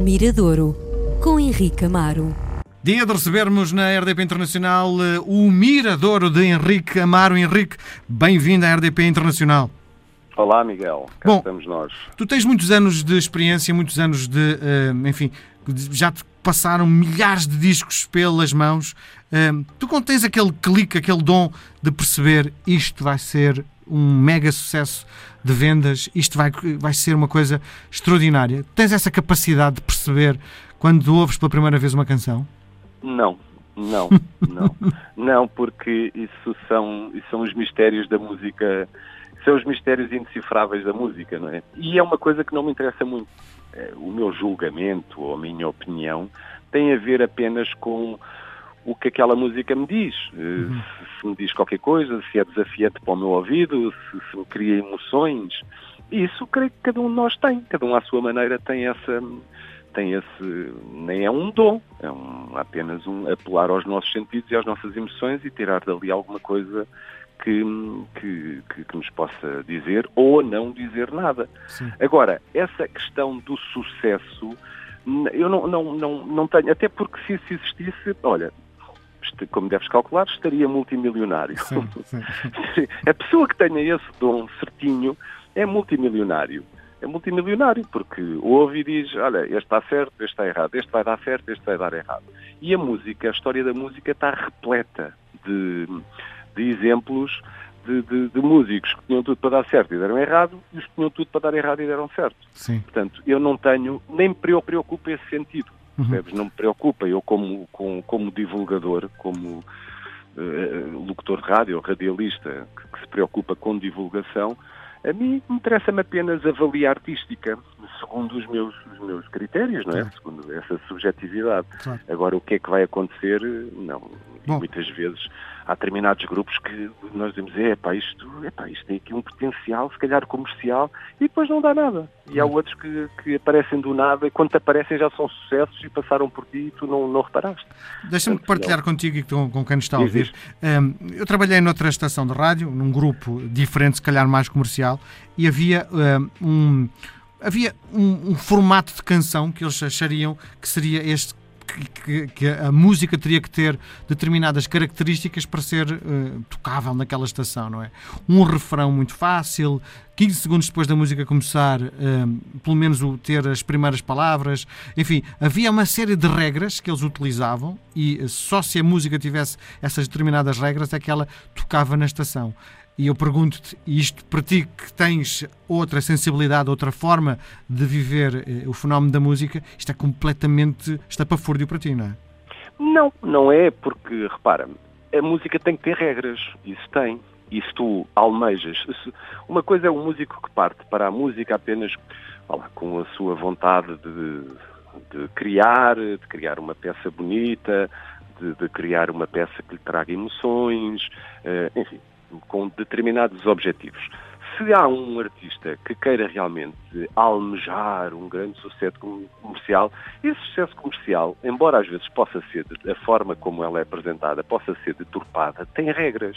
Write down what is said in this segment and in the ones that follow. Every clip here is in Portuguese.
Miradouro, com Henrique Amaro. Dia de recebermos na RDP Internacional eh, o Miradouro de Henrique Amaro. Henrique, bem-vindo à RDP Internacional. Olá, Miguel. Cá Bom, estamos nós. Tu tens muitos anos de experiência, muitos anos de, uh, enfim, já te passaram milhares de discos pelas mãos. Uh, tu contens aquele clique, aquele dom de perceber isto vai ser um mega sucesso de vendas, isto vai, vai ser uma coisa extraordinária. Tens essa capacidade de perceber quando ouves pela primeira vez uma canção? Não, não, não. não, porque isso são, isso são os mistérios da música, são os mistérios indecifráveis da música, não é? E é uma coisa que não me interessa muito. É, o meu julgamento ou a minha opinião tem a ver apenas com o que aquela música me diz. Eh, uhum. Se, se, me diz qualquer coisa, se é desafiante para o meu ouvido, se, se me cria emoções. Isso creio que cada um de nós tem. Cada um à sua maneira tem essa tem esse nem é um dom, é um, apenas um apelar aos nossos sentidos e às nossas emoções e tirar dali alguma coisa que, que, que, que nos possa dizer ou não dizer nada. Sim. Agora, essa questão do sucesso, eu não, não, não, não tenho, até porque se isso existisse, olha, como deves calcular, estaria multimilionário. Sim, sim. A pessoa que tenha esse dom certinho é multimilionário. É multimilionário, porque ouve e diz, olha, este está certo, este está errado, este vai dar certo, este vai dar errado. E a música, a história da música está repleta de, de exemplos de, de, de, músicos que tinham tudo para dar certo e deram errado, e os que tinham tudo para dar errado e deram certo. Sim. Portanto, eu não tenho, nem me preocupo esse sentido. Uhum. Não me preocupa. Eu, como, como, como divulgador, como uh, locutor de rádio, radialista, que, que, se preocupa com divulgação, a mim interessa-me apenas a valia artística, segundo os meus, os meus critérios, não é? Claro. Segundo essa subjetividade. Claro. Agora, o que é que vai acontecer, não. Bom. muitas vezes há determinados grupos que nós dizemos, é pá, isto, epá, isto tem aqui um potencial, se calhar comercial, e depois não dá nada. E há outros que, que aparecem do nada e quando aparecem já são sucessos e passaram por ti e tu não, não reparaste. Deixa-me partilhar não. contigo e com, com quem nos está a ouvir. Um, eu trabalhei noutra estação de rádio, num grupo diferente, se calhar mais comercial, e havia um havia um, um, formato de canção que eles achariam que seria este que, que, a música teria que ter determinadas características para ser uh, tocável naquela estação, não é? Um refrão muito fácil, 15 segundos depois da música começar, uh, pelo menos o, ter as primeiras palavras, enfim, havia uma série de regras que eles utilizavam e só se a música tivesse essas determinadas regras é que ela tocava na estação. E eu pergunto-te, isto para ti que tens outra sensibilidade, outra forma de viver eh, o fenómeno da música, isto é completamente estapafúrdio para ti, não é? Não, não é, porque, repara, a música tem que ter regras, isso tem. E se tu almejas, uma coisa é um músico que parte para a música apenas lá, com a sua vontade de, de, criar, de criar uma peça bonita, de, de, criar uma peça que lhe traga emoções, uh, enfim, com determinados objetivos. Se há um artista que queira realmente almejar um grande sucesso comercial, esse sucesso comercial, embora às vezes possa ser, a forma como ela é apresentada, possa ser deturpada, tem regras.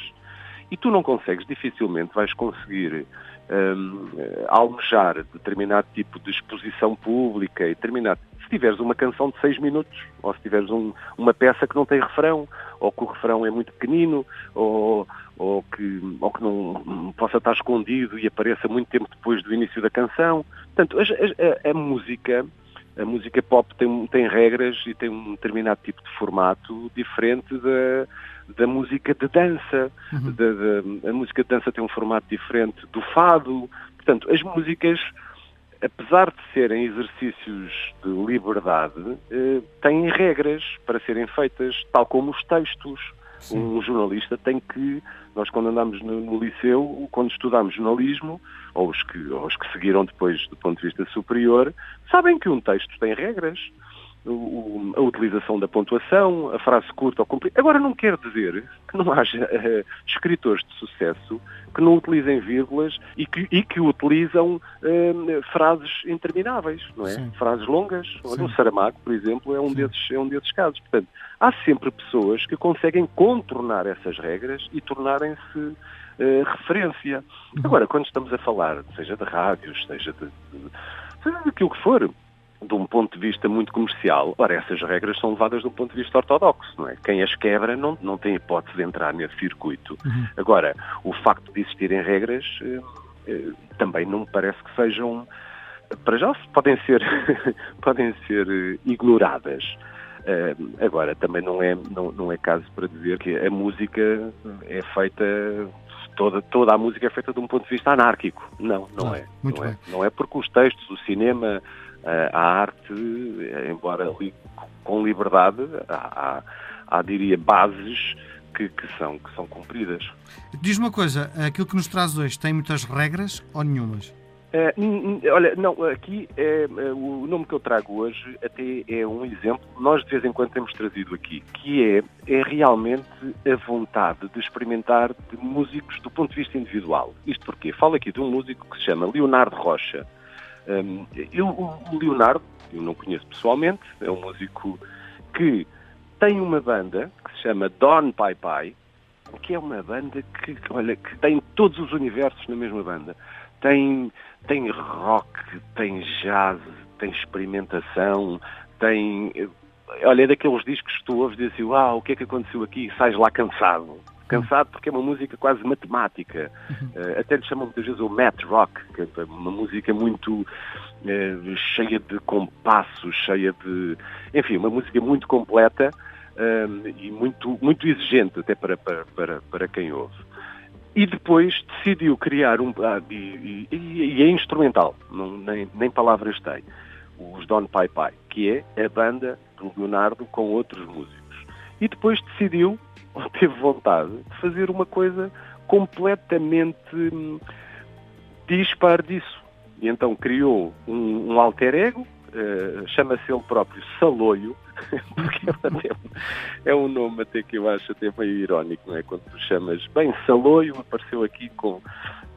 E tu não consegues, dificilmente vais conseguir um, almejar determinado tipo de exposição pública e determinado se tiveres uma canção de seis minutos, ou se tiveres um, uma peça que não tem refrão, ou que o refrão é muito pequenino, ou, ou, que, ou que não possa estar escondido e apareça muito tempo depois do início da canção. Portanto, a, a, a música, a música pop tem, tem regras e tem um determinado tipo de formato diferente da, da música de dança. Uhum. A música de dança tem um formato diferente do fado. Portanto, as músicas apesar de serem exercícios de liberdade, eh, têm regras para serem feitas, tal como os textos. Sim. Um jornalista tem que, nós quando andamos no, no, liceu, quando estudamos jornalismo, ou os, que, ou os que seguiram depois do ponto de vista superior, sabem que um texto tem regras a utilização da pontuação, a frase curta ou comprida. Agora não quer dizer que não haja uh, escritores de sucesso que não utilizem vírgulas e que, e que utilizam uh, frases intermináveis, não é? Sim. Frases longas. Olha, o Saramago, por exemplo, é um, desses, é um desses casos. Portanto, há sempre pessoas que conseguem contornar essas regras e tornarem-se uh, referência. Uhum. Agora, quando estamos a falar, seja de rádios, seja de, de seja daquilo que for, de um ponto de vista muito comercial, ora, essas regras são levadas de um ponto de vista ortodoxo, não é? Quem as quebra não, não tem hipótese de entrar nesse circuito. Uhum. Agora, o facto de existirem regras eh, eh, também não me parece que sejam, para já podem ser, podem ser eh, ignoradas. Uh, agora, também não é, não, não é caso para dizer que a música é feita toda, toda a música é feita de um ponto de vista anárquico. Não, não é. Muito não, é. bem. É. não é porque os textos, o cinema, a arte, embora com liberdade, há, há, há diria, bases que, que, são, que são cumpridas. Diz uma coisa, aquilo que nos traz hoje tem muitas regras ou nenhumas? Uh, olha, não, aqui é, o nome que eu trago hoje até é um exemplo, nós de vez em quando temos trazido aqui, que é, é realmente a vontade de experimentar de músicos do ponto de vista individual. Isto porque falo aqui de um músico que se chama Leonardo Rocha. Um, eu, o Leonardo, eu não conheço pessoalmente, é um músico que tem uma banda que se chama Don Pai Pai, que é uma banda que, olha, que tem todos os universos na mesma banda. Tem tem rock, tem jazz, tem experimentação, tem. Olha, é daqueles discos que tu ouves e dizes assim, uau, o que é que aconteceu aqui? E sais lá cansado. Cansado porque é uma música quase matemática. Uh, até lhe chamam muitas vezes o mat rock, que é uma música muito uh, cheia de compassos, cheia de. Enfim, uma música muito completa uh, e muito, muito exigente até para, para, para, para quem ouve e depois decidiu criar um. Ah, e, e, e, é instrumental, não, nem, nem palavras tem. Os Don Pai Pai, que é a banda do Leonardo com outros músicos. E depois decidiu, ou teve vontade, de fazer uma coisa completamente hum, dispar disso. E então criou um, um alter ego, uh, chama-se ele próprio Saloio, porque é, é um nome até que eu acho até meio irónico, não é? Quando tu chamas, bem, Saloio apareceu aqui com,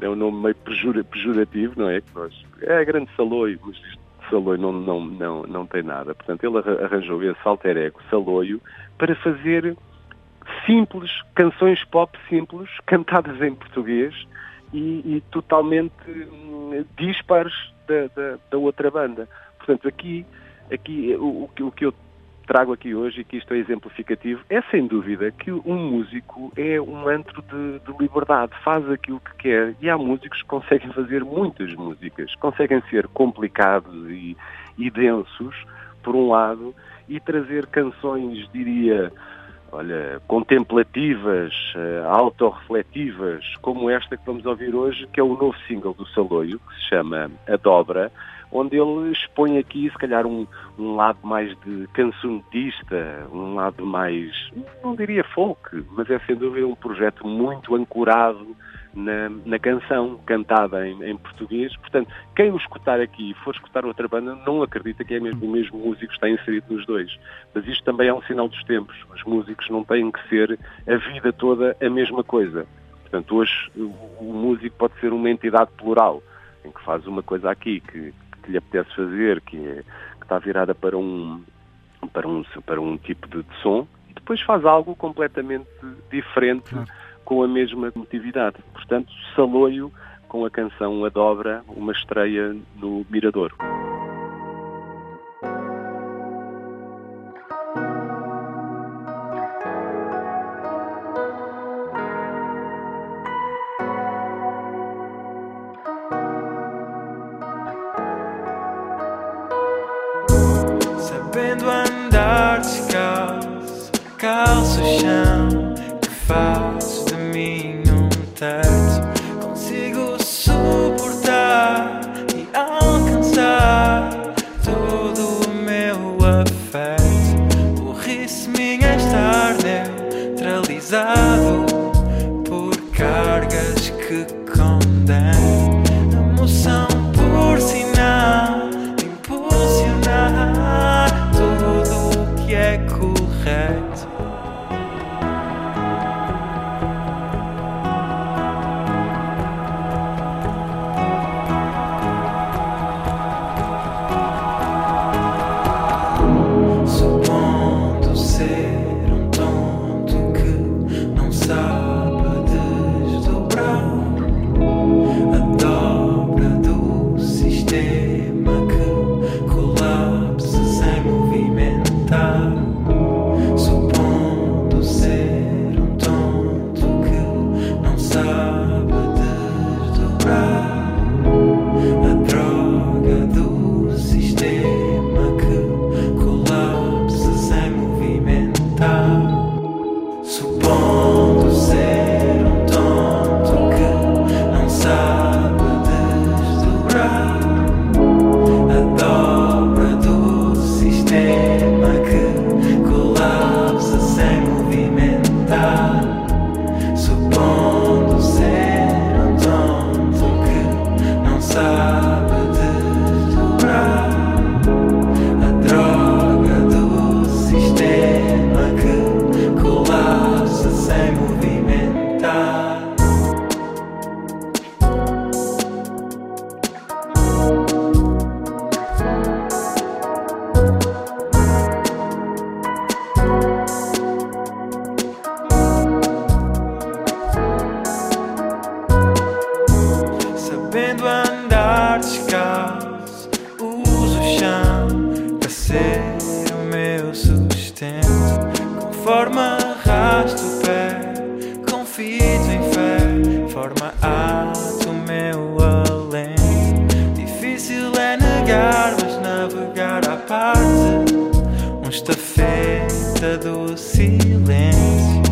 é um nome meio pejura, pejorativo, não é? Que nós, é grande Saloio, mas isto Saloio não, não, não, não tem nada. Portanto, ele arranjou esse alter ego, Saloio, para fazer simples, canções pop simples, cantadas em português e, e totalmente hum, dispares da, da, da outra banda. Portanto, aqui, aqui o, o, que eu trago aqui hoje, e que isto é exemplificativo, é sem dúvida que um músico é um antro de, de, liberdade, faz aquilo que quer. E há músicos que conseguem fazer muitas músicas, conseguem ser complicados e, e densos, por um lado, e trazer canções, diria, olha, contemplativas, uh, autorrefletivas, como esta que vamos ouvir hoje, que é o novo single do Saloio, que se chama A Dobra, onde ele expõe aqui, se calhar, um, um lado mais de cancionetista, um lado mais, não diria folk, mas é sem dúvida um projeto muito ancorado na, na canção cantada em, em, português. Portanto, quem o escutar aqui e for escutar outra banda, não acredita que é mesmo o mesmo músico que está inserido nos dois. Mas isto também é um sinal dos tempos. Os músicos não têm que ser a vida toda a mesma coisa. Portanto, hoje o, o músico pode ser uma entidade plural, em que faz uma coisa aqui que, que lhe apetece fazer, que, é, que está virada para um, para um, para um tipo de, de som, e depois faz algo completamente diferente claro. Com a mesma motividade. Portanto, Saloio com a canção A Dobra, uma estreia no Miradouro. Um estafeta do silêncio,